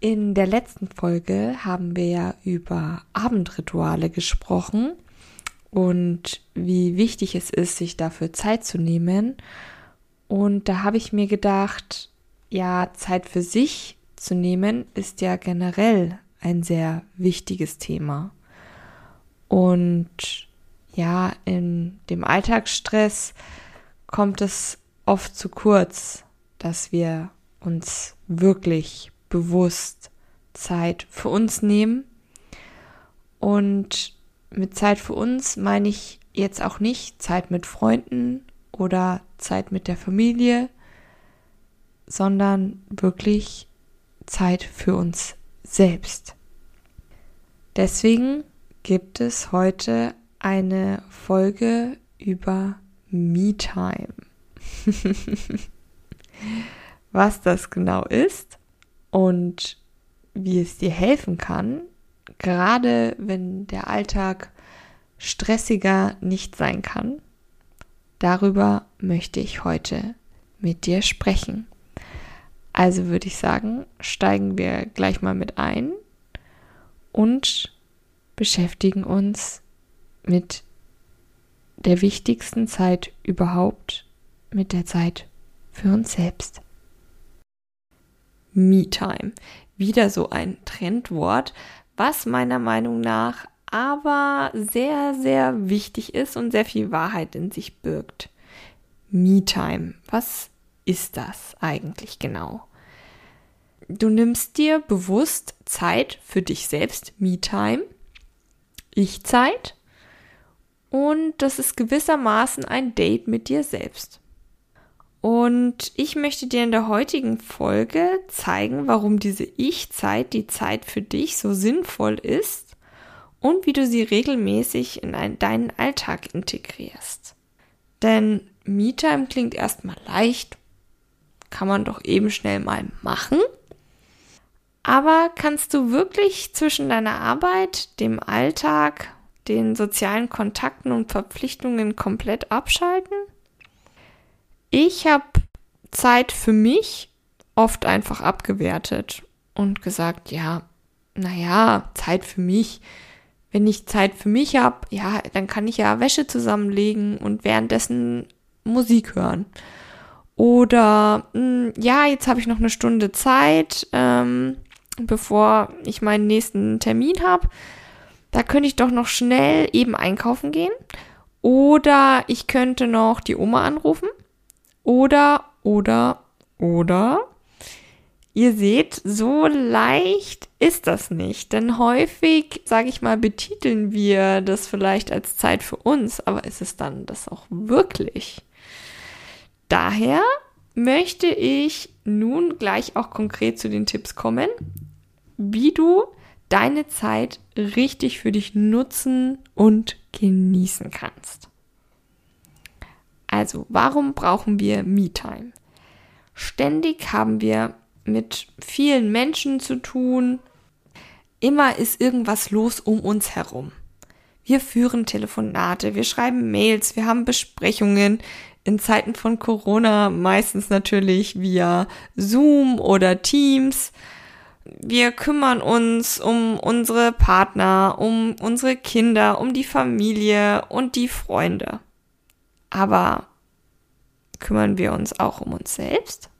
In der letzten Folge haben wir ja über Abendrituale gesprochen und wie wichtig es ist, sich dafür Zeit zu nehmen. Und da habe ich mir gedacht, ja, Zeit für sich zu nehmen ist ja generell ein sehr wichtiges Thema. Und ja, in dem Alltagsstress kommt es oft zu kurz, dass wir uns wirklich bewusst Zeit für uns nehmen. Und mit Zeit für uns meine ich jetzt auch nicht Zeit mit Freunden oder Zeit mit der Familie, sondern wirklich Zeit für uns selbst. Deswegen gibt es heute eine Folge über Me-Time. Was das genau ist und wie es dir helfen kann, gerade wenn der Alltag stressiger nicht sein kann, darüber möchte ich heute mit dir sprechen. Also würde ich sagen, steigen wir gleich mal mit ein und beschäftigen uns mit der wichtigsten Zeit überhaupt, mit der Zeit für uns selbst. Me-Time. Wieder so ein Trendwort, was meiner Meinung nach aber sehr, sehr wichtig ist und sehr viel Wahrheit in sich birgt. Me-Time. Was ist das eigentlich genau? Du nimmst dir bewusst Zeit für dich selbst, Me-Time, Ich-Zeit und das ist gewissermaßen ein Date mit dir selbst. Und ich möchte dir in der heutigen Folge zeigen, warum diese Ich-Zeit, die Zeit für dich, so sinnvoll ist und wie du sie regelmäßig in einen, deinen Alltag integrierst. Denn Me-Time klingt erstmal leicht, kann man doch eben schnell mal machen. Aber kannst du wirklich zwischen deiner Arbeit, dem Alltag, den sozialen Kontakten und Verpflichtungen komplett abschalten? Ich habe Zeit für mich oft einfach abgewertet und gesagt, ja, naja, Zeit für mich. Wenn ich Zeit für mich habe, ja, dann kann ich ja Wäsche zusammenlegen und währenddessen Musik hören. Oder mh, hm, ja, jetzt habe ich noch eine Stunde Zeit, ähm, bevor ich meinen nächsten Termin habe. Da könnte ich doch noch schnell eben einkaufen gehen. Oder ich könnte noch die Oma anrufen oder, oder, oder. Ihr seht, so leicht ist das nicht, denn häufig, sage ich mal, betiteln wir das vielleicht als Zeit für uns, aber ist es dann das auch wirklich? Daher möchte ich nun gleich auch konkret zu den Tipps kommen, wie du deine Zeit richtig für dich nutzen und genießen kannst. Also, warum brauchen wir Me-Time? Ständig haben wir mit vielen Menschen zu tun. Immer ist irgendwas los um uns herum. Wir führen Telefonate, wir schreiben Mails, wir haben Besprechungen. In Zeiten von Corona meistens natürlich via Zoom oder Teams. Wir kümmern uns um unsere Partner, um unsere Kinder, um die Familie und die Freunde. Aber kümmern wir uns auch um uns selbst?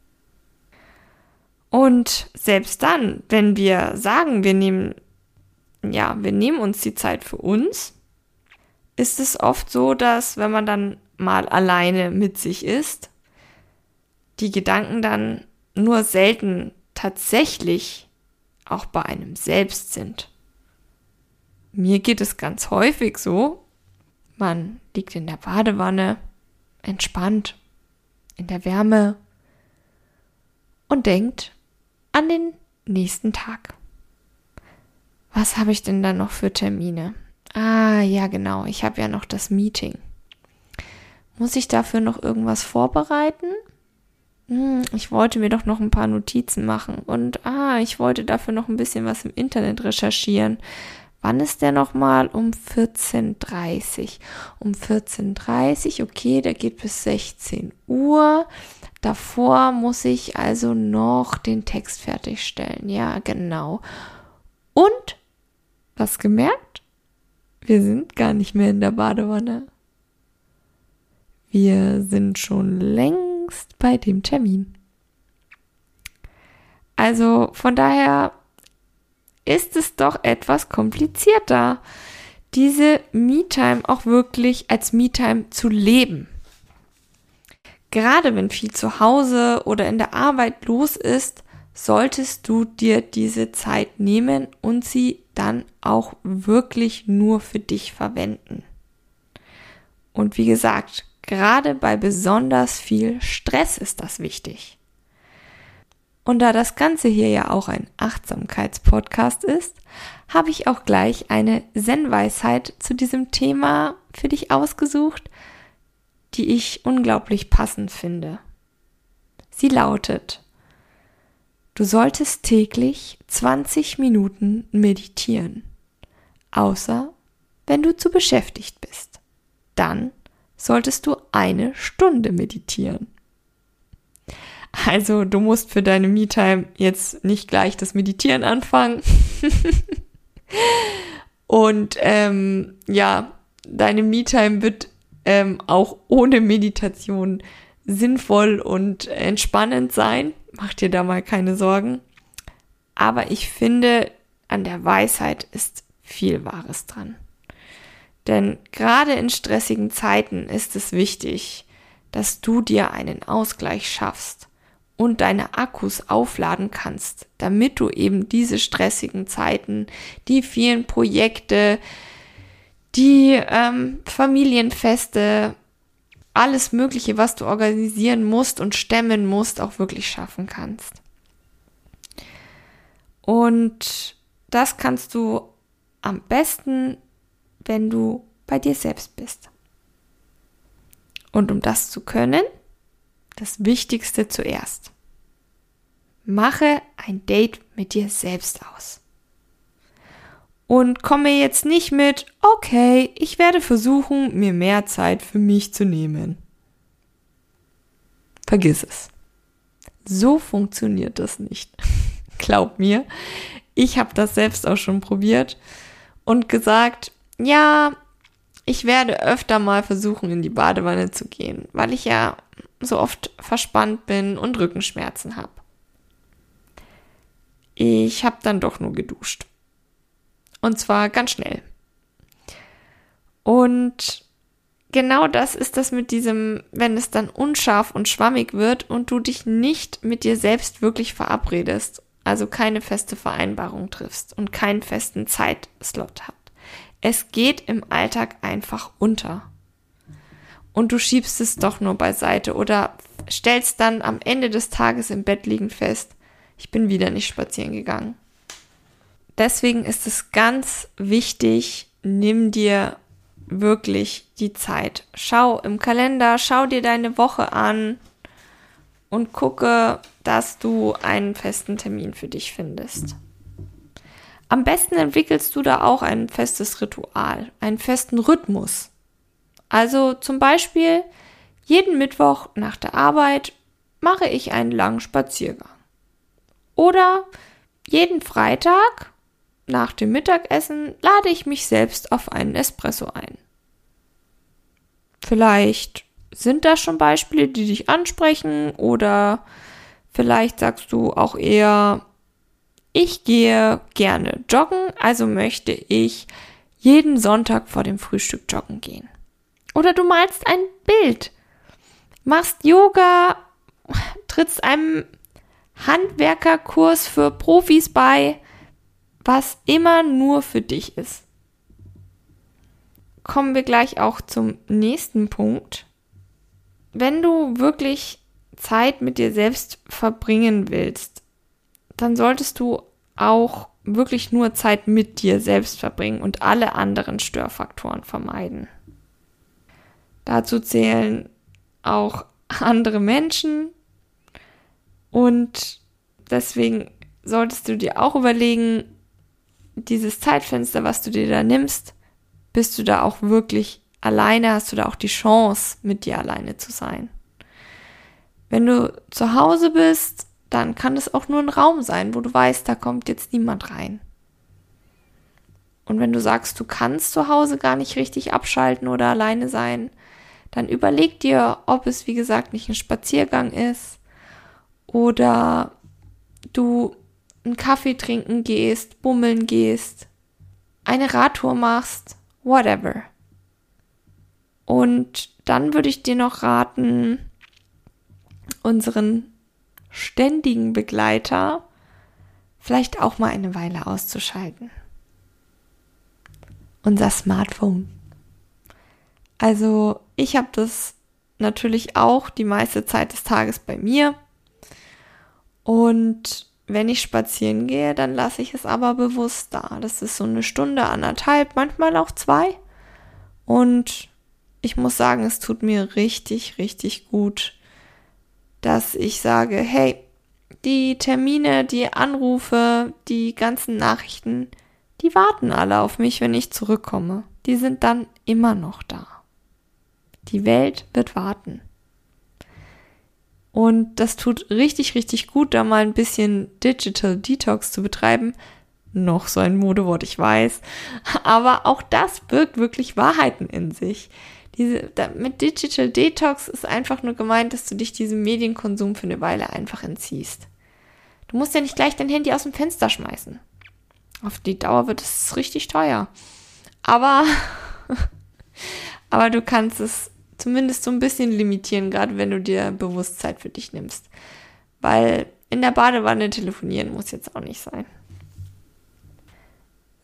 Und selbst dann, wenn wir sagen, wir nehmen, ja, wir nehmen uns die Zeit für uns, ist es oft so, dass wenn man dann mal alleine mit sich ist, die Gedanken dann nur selten tatsächlich auch bei einem selbst sind. Mir geht es ganz häufig so, man liegt in der Badewanne, entspannt, in der Wärme und denkt an den nächsten Tag. Was habe ich denn da noch für Termine? Ah, ja, genau. Ich habe ja noch das Meeting. Muss ich dafür noch irgendwas vorbereiten? Hm, ich wollte mir doch noch ein paar Notizen machen. Und ah, ich wollte dafür noch ein bisschen was im Internet recherchieren. Wann ist der nochmal? Um 14.30 Um 14.30 okay, der geht bis 16 Uhr. Davor muss ich also noch den Text fertigstellen. Ja, genau. Und, was gemerkt? Wir sind gar nicht mehr in der Badewanne. Wir sind schon längst bei dem Termin. Also von daher ist es doch etwas komplizierter, diese Me-Time auch wirklich als Me-Time zu leben. Gerade wenn viel zu Hause oder in der Arbeit los ist, solltest du dir diese Zeit nehmen und sie dann auch wirklich nur für dich verwenden. Und wie gesagt, gerade bei besonders viel Stress ist das wichtig. Und da das Ganze hier ja auch ein Achtsamkeitspodcast ist, habe ich auch gleich eine Zen-Weisheit zu diesem Thema für dich ausgesucht, die ich unglaublich passend finde. Sie lautet, du solltest täglich 20 Minuten meditieren, außer wenn du zu beschäftigt bist. Dann solltest du eine Stunde meditieren. Also du musst für deine Me-Time jetzt nicht gleich das Meditieren anfangen. Und ähm, ja, deine Me-Time wird ähm, auch ohne Meditation sinnvoll und entspannend sein. Mach dir da mal keine Sorgen. Aber ich finde, an der Weisheit ist viel Wahres dran. Denn gerade in stressigen Zeiten ist es wichtig, dass du dir einen Ausgleich schaffst und deine Akkus aufladen kannst, damit du eben diese stressigen Zeiten, die vielen Projekte, die ähm, Familienfeste, alles Mögliche, was du organisieren musst und stemmen musst, auch wirklich schaffen kannst. Und das kannst du am besten, wenn du bei dir selbst bist. Und um das zu können, das Wichtigste zuerst. Mache ein Date mit dir selbst aus. Und komme jetzt nicht mit, okay, ich werde versuchen, mir mehr Zeit für mich zu nehmen. Vergiss es. So funktioniert das nicht. Glaub mir, ich habe das selbst auch schon probiert und gesagt, ja, ich werde öfter mal versuchen, in die Badewanne zu gehen, weil ich ja so oft verspannt bin und Rückenschmerzen habe. Ich habe dann doch nur geduscht. Und zwar ganz schnell. Und genau das ist das mit diesem, wenn es dann unscharf und schwammig wird und du dich nicht mit dir selbst wirklich verabredest, also keine feste Vereinbarung triffst und keinen festen Zeitslot habt. Es geht im Alltag einfach unter und du schiebst es doch nur beiseite oder stellst dann am Ende des Tages im Bett liegend fest, ich bin wieder nicht spazieren gegangen. Deswegen ist es ganz wichtig, nimm dir wirklich die Zeit. Schau im Kalender, schau dir deine Woche an und gucke, dass du einen festen Termin für dich findest. Am besten entwickelst du da auch ein festes Ritual, einen festen Rhythmus. Also zum Beispiel, jeden Mittwoch nach der Arbeit mache ich einen langen Spaziergang. Oder jeden Freitag nach dem Mittagessen lade ich mich selbst auf einen Espresso ein. Vielleicht sind das schon Beispiele, die dich ansprechen oder vielleicht sagst du auch eher, ich gehe gerne joggen, also möchte ich jeden Sonntag vor dem Frühstück joggen gehen. Oder du malst ein Bild, machst Yoga, trittst einem Handwerkerkurs für Profis bei, was immer nur für dich ist. Kommen wir gleich auch zum nächsten Punkt. Wenn du wirklich Zeit mit dir selbst verbringen willst, dann solltest du auch wirklich nur Zeit mit dir selbst verbringen und alle anderen Störfaktoren vermeiden. Dazu zählen auch andere Menschen und deswegen solltest du dir auch überlegen, dieses Zeitfenster, was du dir da nimmst, bist du da auch wirklich alleine, hast du da auch die Chance, mit dir alleine zu sein. Wenn du zu Hause bist, dann kann es auch nur ein Raum sein, wo du weißt, da kommt jetzt niemand rein. Und wenn du sagst, du kannst zu Hause gar nicht richtig abschalten oder alleine sein, dann überleg dir, ob es, wie gesagt, nicht ein Spaziergang ist oder du einen Kaffee trinken gehst, bummeln gehst, eine Radtour machst, whatever. Und dann würde ich dir noch raten, unseren ständigen Begleiter vielleicht auch mal eine Weile auszuschalten. Unser Smartphone. Also ich habe das natürlich auch die meiste Zeit des Tages bei mir. Und wenn ich spazieren gehe, dann lasse ich es aber bewusst da. Das ist so eine Stunde, anderthalb, manchmal auch zwei. Und ich muss sagen, es tut mir richtig, richtig gut, dass ich sage, hey, die Termine, die Anrufe, die ganzen Nachrichten, die warten alle auf mich, wenn ich zurückkomme. Die sind dann immer noch da. Die Welt wird warten. Und das tut richtig, richtig gut, da mal ein bisschen Digital Detox zu betreiben. Noch so ein Modewort, ich weiß. Aber auch das birgt wirklich Wahrheiten in sich. Diese, da, mit Digital Detox ist einfach nur gemeint, dass du dich diesem Medienkonsum für eine Weile einfach entziehst. Du musst ja nicht gleich dein Handy aus dem Fenster schmeißen. Auf die Dauer wird es richtig teuer. Aber, aber du kannst es zumindest so ein bisschen limitieren, gerade wenn du dir Bewusstsein für dich nimmst. Weil in der Badewanne telefonieren muss jetzt auch nicht sein.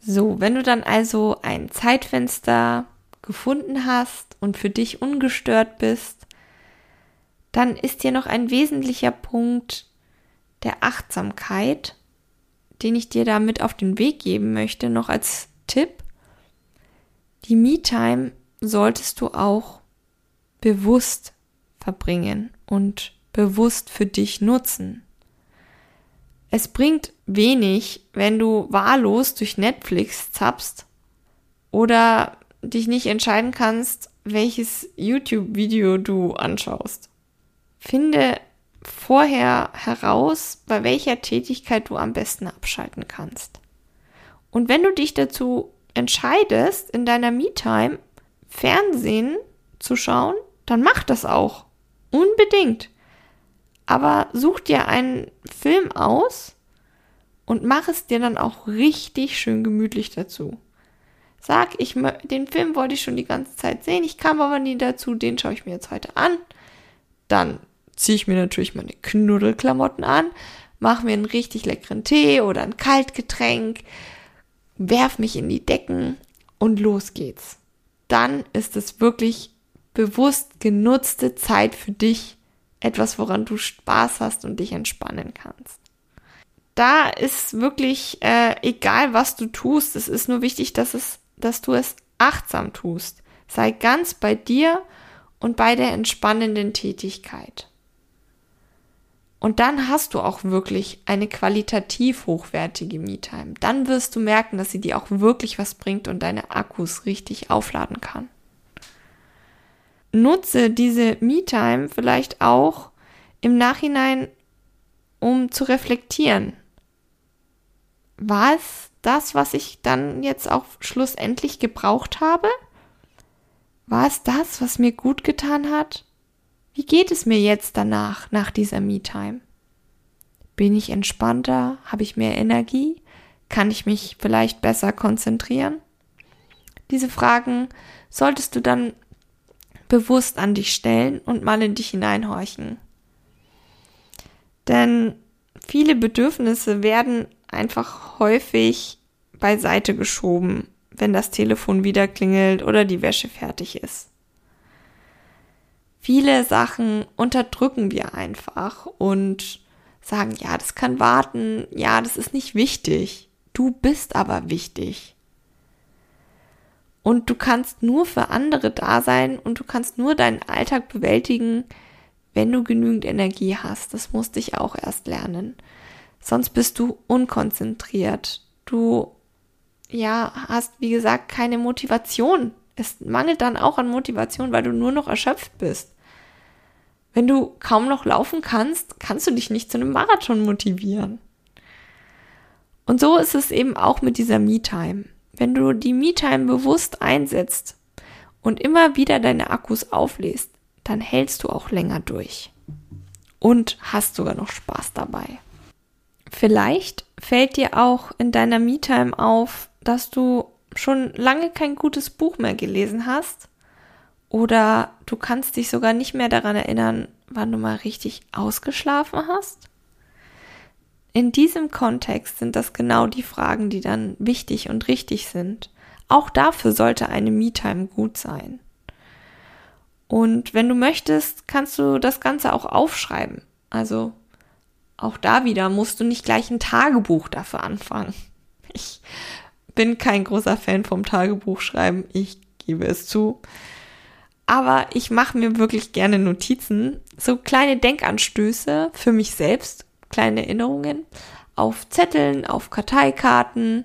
So, wenn du dann also ein Zeitfenster gefunden hast und für dich ungestört bist, dann ist dir noch ein wesentlicher Punkt der Achtsamkeit, den ich dir damit auf den Weg geben möchte, noch als Tipp. Die Me-Time solltest du auch bewusst verbringen und bewusst für dich nutzen. Es bringt wenig, wenn du wahllos durch Netflix zappst oder dich nicht entscheiden kannst, welches YouTube-Video du anschaust. Finde vorher heraus, bei welcher Tätigkeit du am besten abschalten kannst. Und wenn du dich dazu entscheidest, in deiner Me-Time Fernsehen zu schauen, dann mach das auch. Unbedingt. Aber such dir einen Film aus und mach es dir dann auch richtig schön gemütlich dazu. Sag, ich, den Film wollte ich schon die ganze Zeit sehen, ich kam aber nie dazu, den schaue ich mir jetzt heute an. Dann ziehe ich mir natürlich meine Knuddelklamotten an, mache mir einen richtig leckeren Tee oder ein Kaltgetränk, werf mich in die Decken und los geht's. Dann ist es wirklich bewusst genutzte Zeit für dich, etwas, woran du Spaß hast und dich entspannen kannst da ist wirklich äh, egal, was du tust. Es ist nur wichtig, dass es dass du es achtsam tust. Sei ganz bei dir und bei der entspannenden Tätigkeit. Und dann hast du auch wirklich eine qualitativ hochwertige Me-Time. Dann wirst du merken, dass sie dir auch wirklich was bringt und deine Akkus richtig aufladen kann. Nutze diese Me-Time vielleicht auch im Nachhinein, um zu reflektieren. War es das, was ich dann jetzt auch schlussendlich gebraucht habe? War es das, was mir gut getan hat? Wie geht es mir jetzt danach, nach dieser Me-Time? Bin ich entspannter? Habe ich mehr Energie? Kann ich mich vielleicht besser konzentrieren? Diese Fragen solltest du dann bewusst an dich stellen und mal in dich hineinhorchen. Denn viele Bedürfnisse werden einfach häufig beiseite geschoben, wenn das Telefon wieder klingelt oder die Wäsche fertig ist. Viele Sachen unterdrücken wir einfach und sagen, ja, das kann warten, ja, das ist nicht wichtig. Du bist aber wichtig. Und du kannst nur für andere da sein und du kannst nur deinen Alltag bewältigen, wenn du genügend Energie hast. Das musste ich auch erst lernen. Sonst bist du unkonzentriert. Du, ja, hast, wie gesagt, keine Motivation. Es mangelt dann auch an Motivation, weil du nur noch erschöpft bist. Wenn du kaum noch laufen kannst, kannst du dich nicht zu einem Marathon motivieren. Und so ist es eben auch mit dieser Me-Time. Wenn du die Me-Time bewusst einsetzt und immer wieder deine Akkus auflädst, dann hältst du auch länger durch. Und hast sogar noch Spaß dabei. Vielleicht fällt dir auch in deiner Me-Time auf, dass du schon lange kein gutes Buch mehr gelesen hast oder du kannst dich sogar nicht mehr daran erinnern, wann du mal richtig ausgeschlafen hast? In diesem Kontext sind das genau die Fragen, die dann wichtig und richtig sind. Auch dafür sollte eine Me-Time gut sein. Und wenn du möchtest, kannst du das Ganze auch aufschreiben. Also auch da wieder musst du nicht gleich ein Tagebuch dafür anfangen. Ich bin kein großer Fan vom Tagebuchschreiben, ich gebe es zu. Aber ich mache mir wirklich gerne Notizen, so kleine Denkanstöße für mich selbst, kleine Erinnerungen auf Zetteln, auf Karteikarten.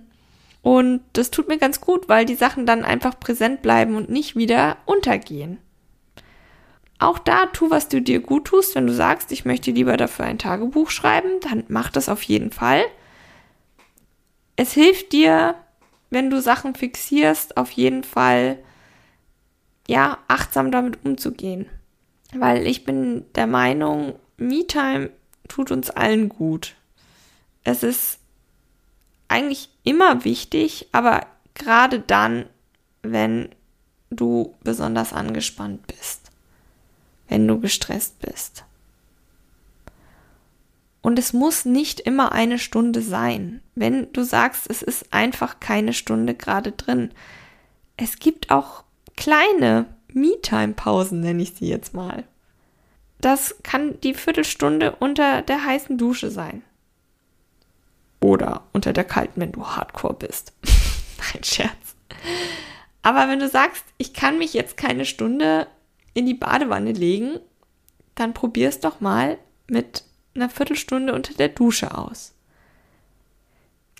Und das tut mir ganz gut, weil die Sachen dann einfach präsent bleiben und nicht wieder untergehen. Auch da tu, was du dir gut tust. Wenn du sagst, ich möchte lieber dafür ein Tagebuch schreiben, dann mach das auf jeden Fall. Es hilft dir, wenn du Sachen fixierst, auf jeden Fall ja, achtsam damit umzugehen. Weil ich bin der Meinung, Me-Time tut uns allen gut. Es ist eigentlich immer wichtig, aber gerade dann, wenn du besonders angespannt bist, wenn du gestresst bist. Und es muss nicht immer eine Stunde sein. Wenn du sagst, es ist einfach keine Stunde gerade drin. Es gibt auch kleine Me-Time-Pausen, nenne ich sie jetzt mal. Das kann die Viertelstunde unter der heißen Dusche sein. Oder unter der kalten, wenn du Hardcore bist. Nein, Scherz. Aber wenn du sagst, ich kann mich jetzt keine Stunde in die Badewanne legen, dann probier es doch mal mit einer Viertelstunde unter der Dusche aus.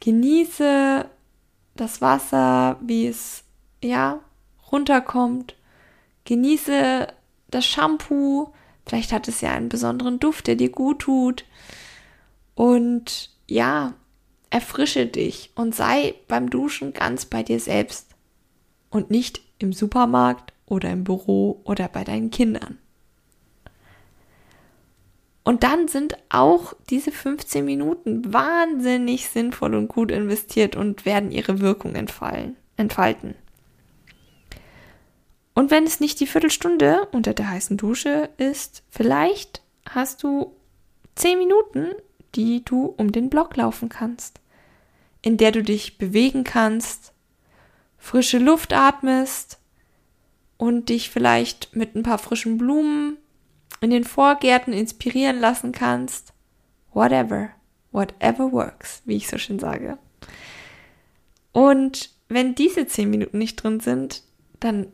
Genieße das Wasser, wie es ja runterkommt. Genieße das Shampoo. Vielleicht hat es ja einen besonderen Duft, der dir gut tut. Und ja, erfrische dich und sei beim Duschen ganz bei dir selbst. Und nicht im Supermarkt oder im Büro oder bei deinen Kindern. Und dann sind auch diese 15 Minuten wahnsinnig sinnvoll und gut investiert und werden ihre Wirkung entfallen, entfalten. Und wenn es nicht die Viertelstunde unter der heißen Dusche ist, vielleicht hast du zehn Minuten, die du um den Block laufen kannst, in der du dich bewegen kannst, frische Luft atmest und dich vielleicht mit ein paar frischen Blumen in den Vorgärten inspirieren lassen kannst. Whatever, whatever works, wie ich so schön sage. Und wenn diese zehn Minuten nicht drin sind, dann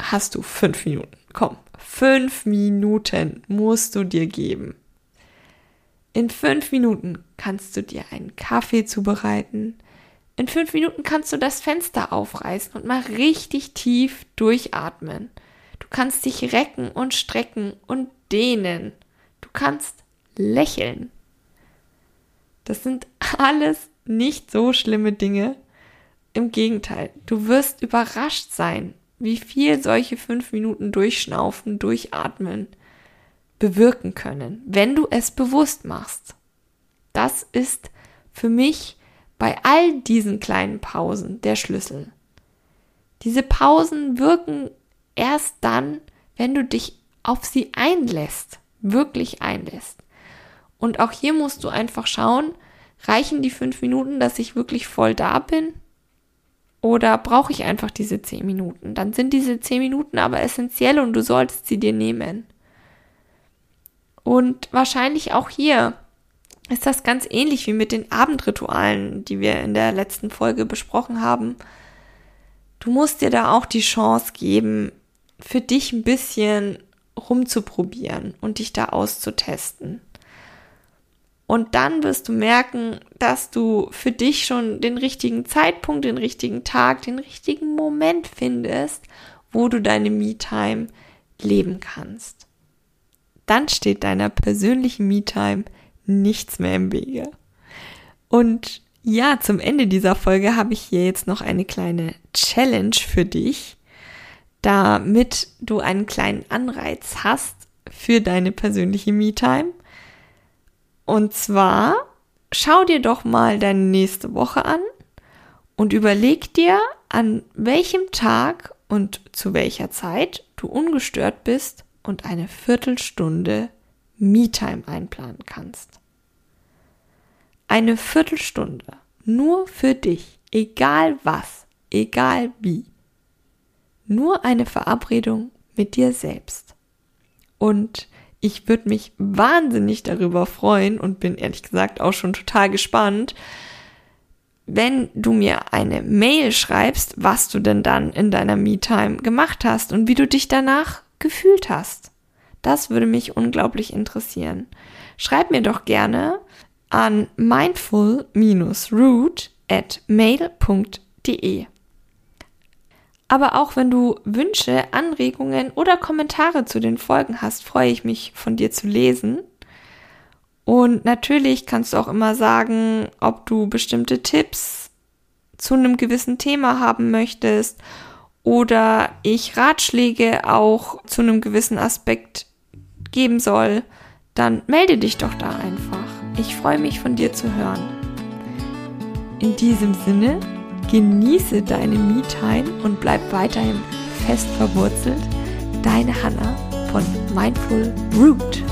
hast du fünf Minuten. Komm, fünf Minuten musst du dir geben. In fünf Minuten kannst du dir einen Kaffee zubereiten. In fünf Minuten kannst du das Fenster aufreißen und mal richtig tief durchatmen. Du kannst dich recken und strecken und dehnen. Du kannst lächeln. Das sind alles nicht so schlimme Dinge. Im Gegenteil, du wirst überrascht sein, wie viel solche fünf Minuten durchschnaufen, durchatmen bewirken können, wenn du es bewusst machst. Das ist für mich bei all diesen kleinen Pausen der Schlüssel. Diese Pausen wirken erst dann, wenn du dich auf sie einlässt, wirklich einlässt. Und auch hier musst du einfach schauen, reichen die fünf Minuten, dass ich wirklich voll da bin? Oder brauche ich einfach diese zehn Minuten? Dann sind diese zehn Minuten aber essentiell und du solltest sie dir nehmen. Und wahrscheinlich auch hier ist das ganz ähnlich wie mit den Abendritualen, die wir in der letzten Folge besprochen haben. Du musst dir da auch die Chance geben, für dich ein bisschen rumzuprobieren und dich da auszutesten. Und dann wirst du merken, dass du für dich schon den richtigen Zeitpunkt, den richtigen Tag, den richtigen Moment findest, wo du deine Me-Time leben kannst. Dann steht deiner persönlichen Me-Time nichts mehr im Wege. Und ja, zum Ende dieser Folge habe ich hier jetzt noch eine kleine Challenge für dich, damit du einen kleinen Anreiz hast für deine persönliche Me-Time und zwar schau dir doch mal deine nächste Woche an und überleg dir, an welchem Tag und zu welcher Zeit du ungestört bist und eine Viertelstunde Me-Time einplanen kannst. Eine Viertelstunde nur für dich, egal was, egal wie. Nur eine Verabredung mit dir selbst. Und ich würde mich wahnsinnig darüber freuen und bin ehrlich gesagt auch schon total gespannt, wenn du mir eine Mail schreibst, was du denn dann in deiner Me-Time gemacht hast und wie du dich danach gefühlt hast. Das würde mich unglaublich interessieren. Schreib mir doch gerne an mindful-root at mail.de. Aber auch wenn du Wünsche, Anregungen oder Kommentare zu den Folgen hast, freue ich mich von dir zu lesen. Und natürlich kannst du auch immer sagen, ob du bestimmte Tipps zu einem gewissen Thema haben möchtest oder ich Ratschläge auch zu einem gewissen Aspekt geben soll, dann melde dich doch da einfach. Ich freue mich von dir zu hören. In diesem Sinne, Genieße deine Me-Time und bleib weiterhin fest verwurzelt. Deine Hanna von Mindful Root.